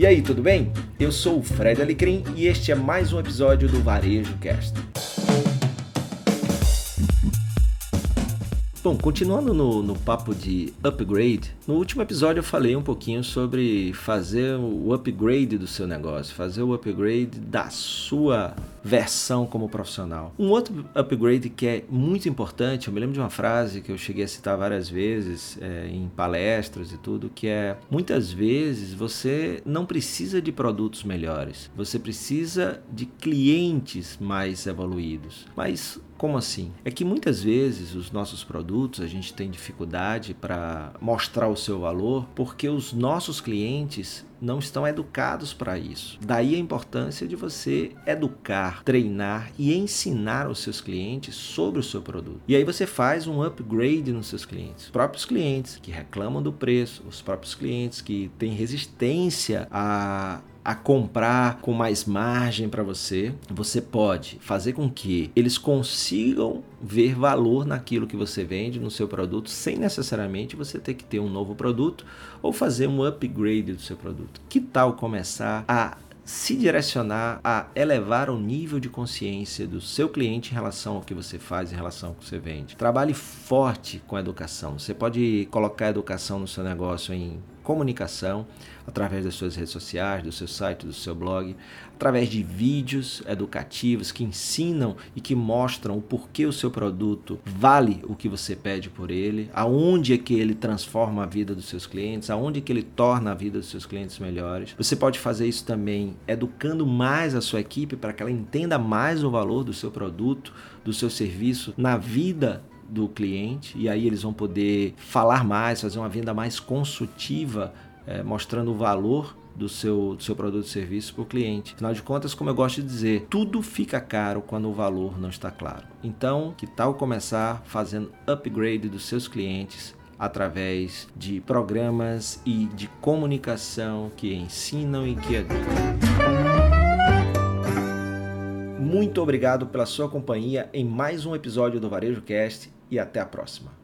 E aí, tudo bem? Eu sou o Fred Alecrim e este é mais um episódio do Varejo Cast. Bom, continuando no, no, papo de upgrade, no último episódio eu falei um pouquinho sobre fazer o upgrade do seu negócio, fazer o upgrade da sua versão como profissional. Um outro upgrade que é muito importante, eu me lembro de uma frase que eu cheguei a citar várias vezes é, em palestras e tudo, que é muitas vezes você não precisa de produtos melhores, você precisa de clientes mais evoluídos. Mas como assim? É que muitas vezes os nossos produtos a gente tem dificuldade para mostrar o seu valor porque os nossos clientes não estão educados para isso. Daí a importância de você educar, treinar e ensinar os seus clientes sobre o seu produto. E aí você faz um upgrade nos seus clientes. Os próprios clientes que reclamam do preço, os próprios clientes que têm resistência a a comprar com mais margem para você, você pode fazer com que eles consigam ver valor naquilo que você vende, no seu produto, sem necessariamente você ter que ter um novo produto ou fazer um upgrade do seu Que tal começar a se direcionar a elevar o nível de consciência do seu cliente em relação ao que você faz, em relação ao que você vende. Trabalhe forte com a educação. Você pode colocar a educação no seu negócio em comunicação através das suas redes sociais, do seu site, do seu blog, através de vídeos educativos que ensinam e que mostram o porquê o seu produto vale o que você pede por ele, aonde é que ele transforma a vida dos seus clientes, aonde é que ele torna a vida dos seus clientes melhores. Você pode fazer isso também educando mais a sua equipe para que ela entenda mais o valor do seu produto, do seu serviço na vida do cliente e aí eles vão poder falar mais, fazer uma venda mais consultiva, é, mostrando o valor do seu, do seu produto e serviço para o cliente. Afinal de contas, como eu gosto de dizer, tudo fica caro quando o valor não está claro. Então, que tal começar fazendo upgrade dos seus clientes através de programas e de comunicação que ensinam e que educam. Muito obrigado pela sua companhia em mais um episódio do Varejo Cast e até a próxima.